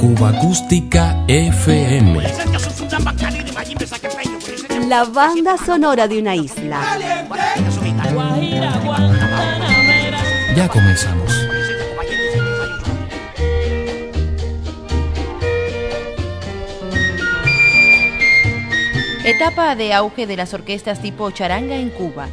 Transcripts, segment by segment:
Cuba Acústica FM. La banda sonora de una isla. Ya comenzamos. Etapa de auge de las orquestas tipo charanga en Cuba.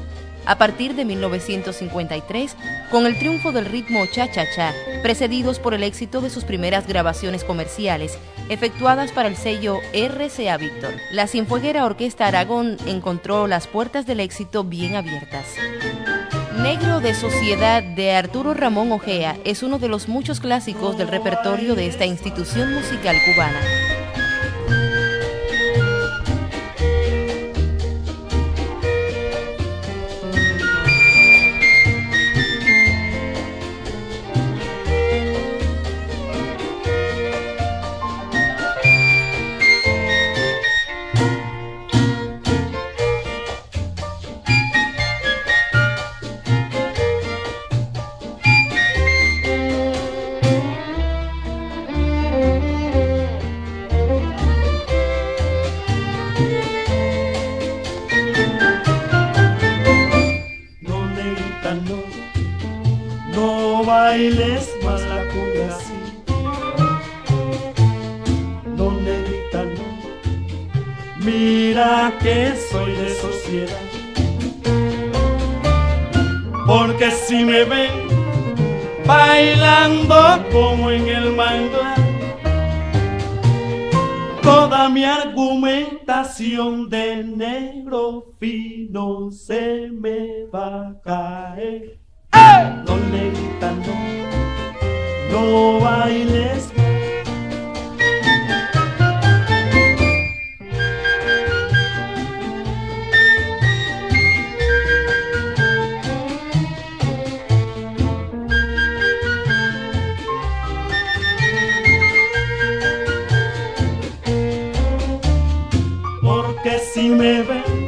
A partir de 1953, con el triunfo del ritmo cha-cha-cha, precedidos por el éxito de sus primeras grabaciones comerciales, efectuadas para el sello RCA Víctor, la Sinfueguera Orquesta Aragón encontró las puertas del éxito bien abiertas. Negro de Sociedad de Arturo Ramón Ojea es uno de los muchos clásicos del repertorio de esta institución musical cubana. como en el manglar toda mi argumentación de negro fino se me va a caer. ¡Eh! No, negrita, no, no bailes. que si me ven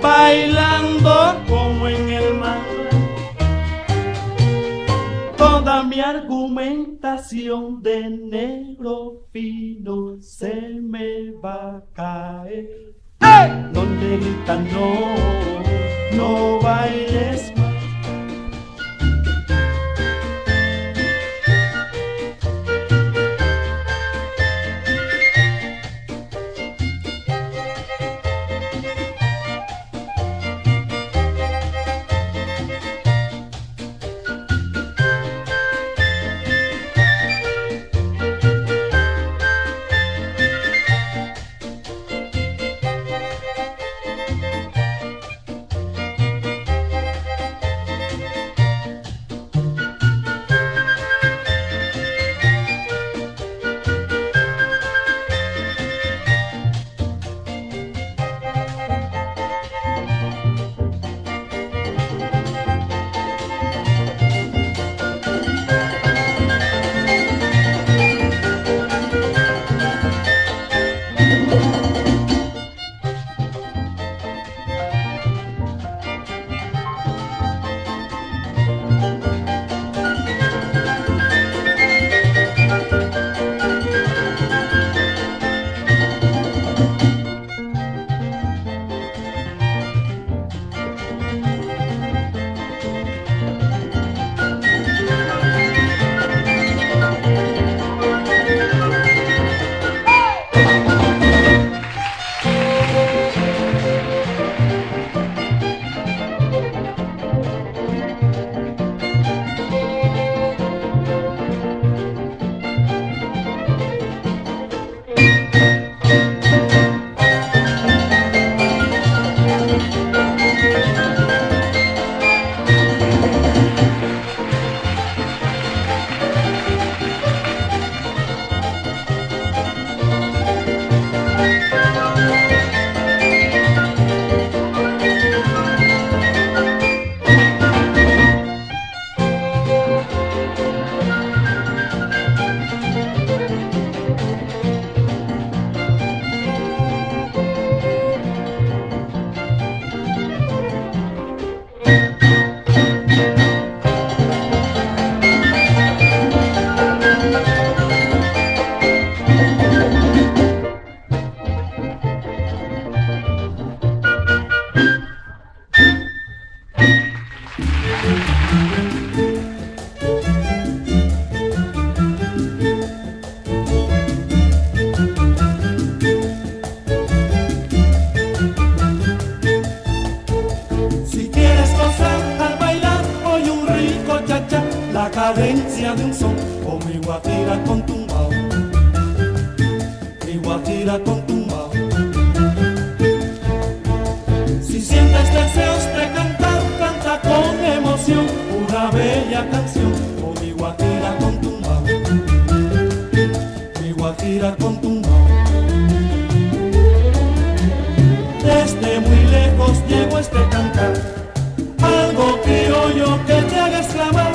bailando como en el mar, toda mi argumentación de negro fino se me va a caer. ¡Hey! No, no, no bailes más. Llego este cantar, algo criollo que te haga exclamar.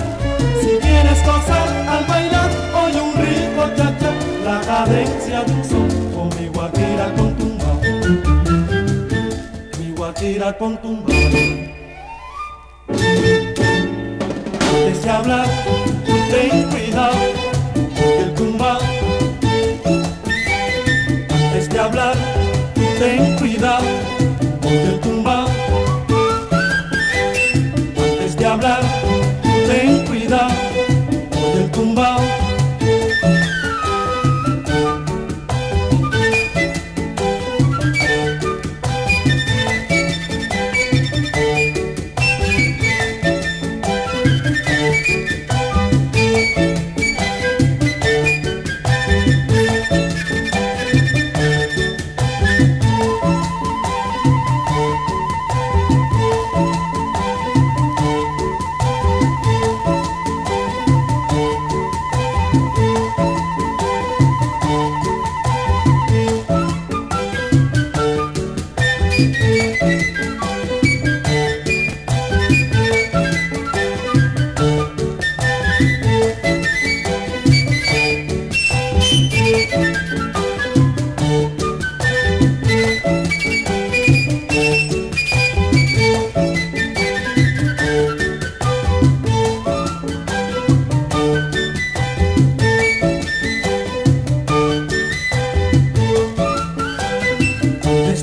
Si quieres gozar al bailar, oye un rico cha-cha, la cadencia de un son, con mi guajira con tumbao, mi guajira con tumbao. Antes de hablar, ten cuidado, el tumbao. Antes de hablar, ten cuidado, el tumbao.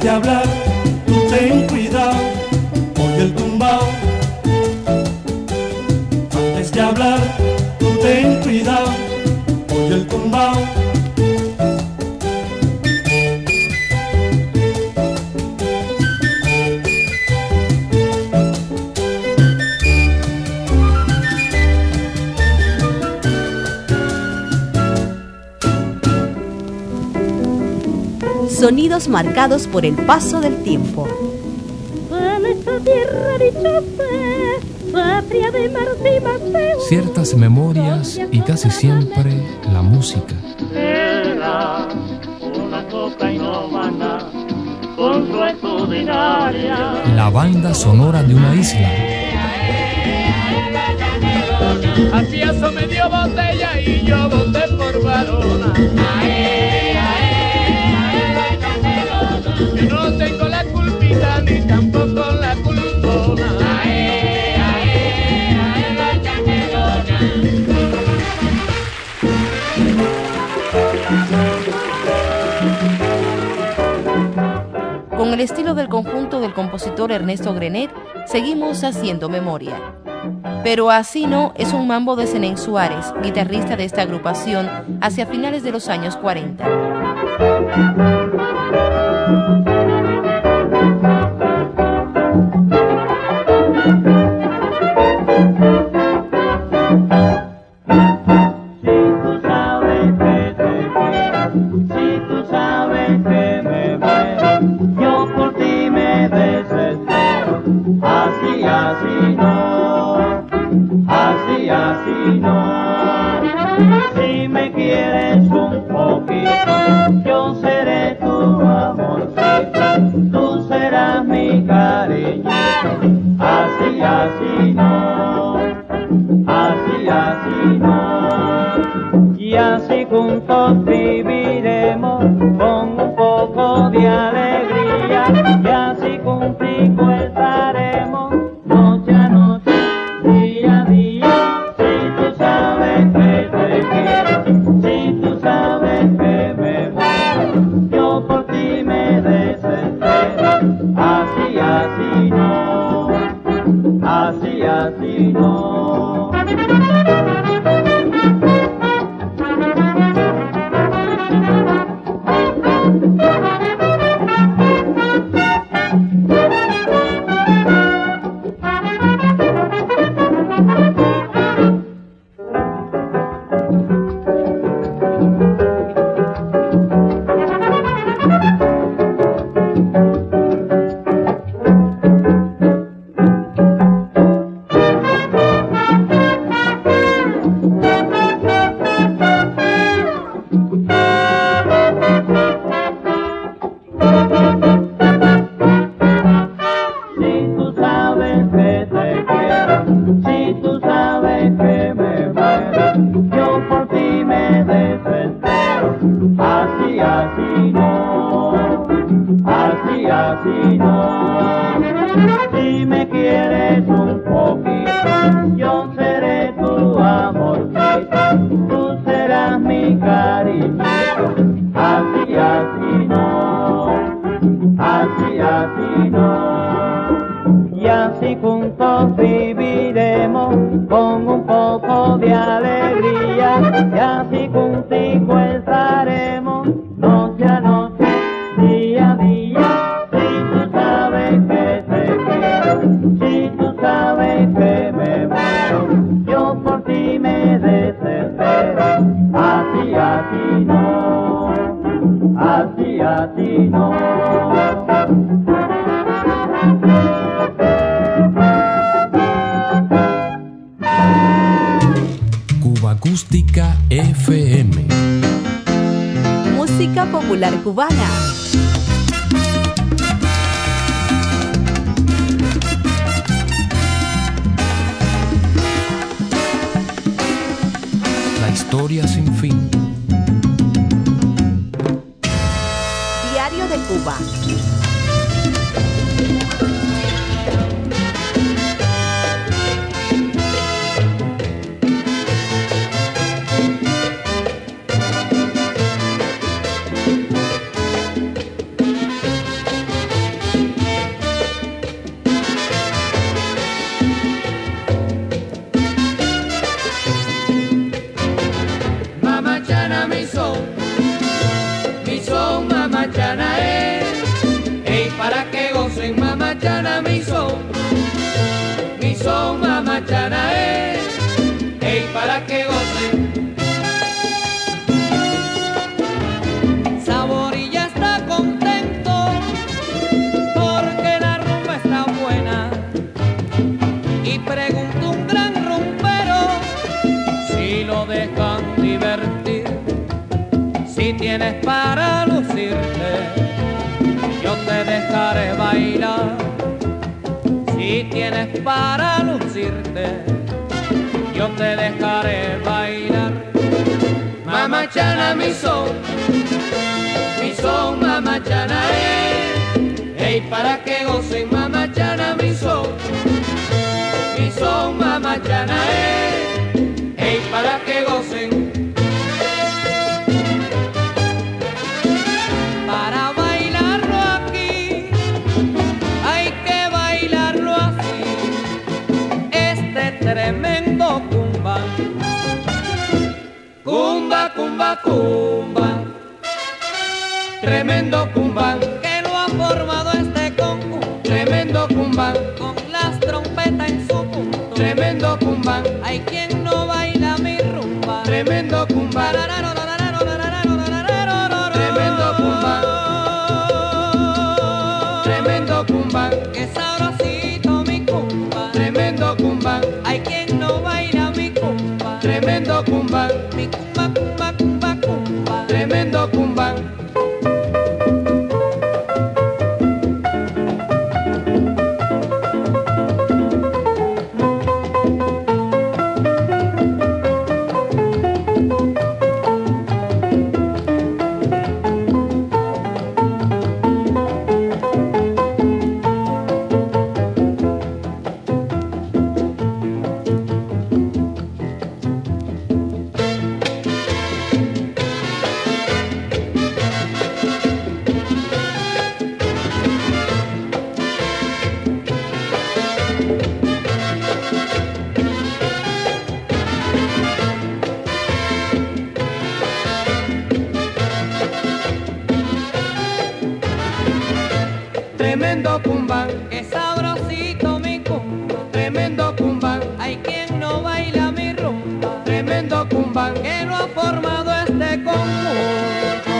De hablar, marcados por el paso del tiempo. Ciertas memorias y casi siempre la música. Era una coca inhumana con su extraordinaria. La banda sonora de una isla. Acaso me dio botella y yo voté por varona. Compositor Ernesto Grenet, seguimos haciendo memoria. Pero así no es un mambo de Zenén Suárez, guitarrista de esta agrupación, hacia finales de los años 40. Así, así no, así, así no. Si me quieres popular cubana. La historia sin fin. Diario de Cuba. Mi son, mi son mamachana es. Ey, para que gocen mamachana mi son, mi son mamachana es. Ey, para que para lucirte, yo te dejaré bailar. Mamachana mi son, mi son mamachana es. Ey, para que gocen mamachana mi son, mi son mamachana es. Tremendo cumba, cumba, cumba, cumba. Tremendo cumba que lo ha formado este conjunto. Tremendo cumba con las trompetas en su punto. Tremendo cumba, hay quien no baila mi rumba. Tremendo cumba. Tremendo cumba, que sabrosito mi cumba. Tremendo cumba, hay quien no baila mi rumba. Tremendo cumba, que no ha formado este conjunto.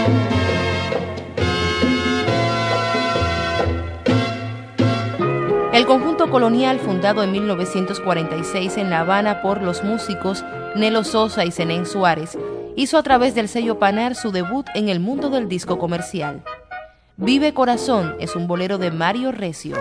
El conjunto colonial, fundado en 1946 en La Habana por los músicos Nelo Sosa y Zenén Suárez, hizo a través del sello Panar su debut en el mundo del disco comercial. Vive Corazón es un bolero de Mario Recio.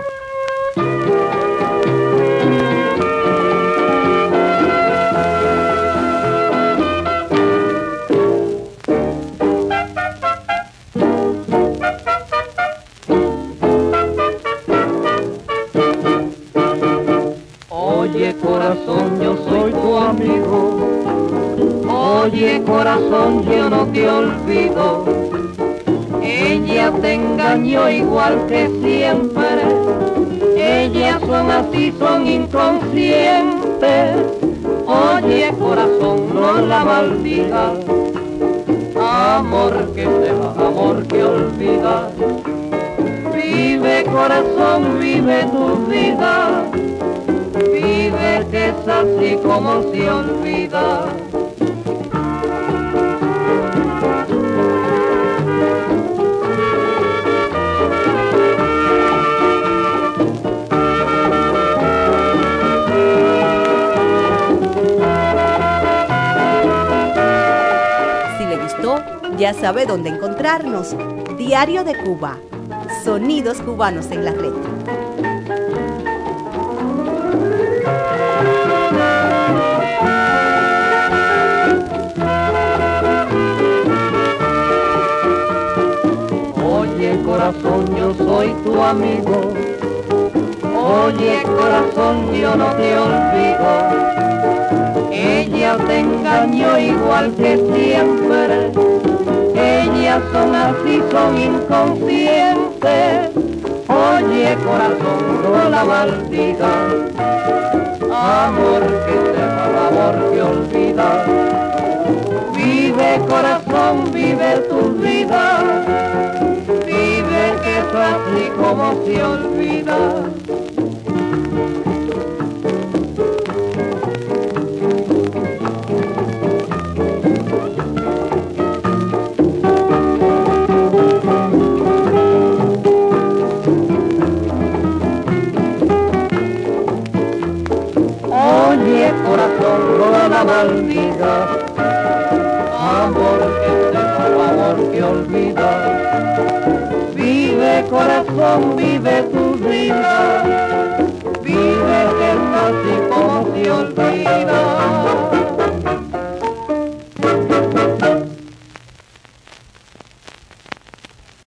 Oye corazón, yo soy tu amigo. Oye corazón, yo no te olvido ella te engañó igual que siempre. Ellas son así, son inconscientes. Oye corazón, no la maldigas. Amor que se va, amor que olvida. Vive corazón, vive tu vida. Vive que es así como se olvida. Ya sabe dónde encontrarnos. Diario de Cuba. Sonidos cubanos en la red. Oye corazón, yo soy tu amigo. Oye corazón, yo no te olvido. Ella te engañó igual que siempre. Son así, son inconscientes. Oye corazón, no la maldigas. Amor que se va, amor que olvida. Vive corazón, vive tu vida. Vive que es así como se olvida.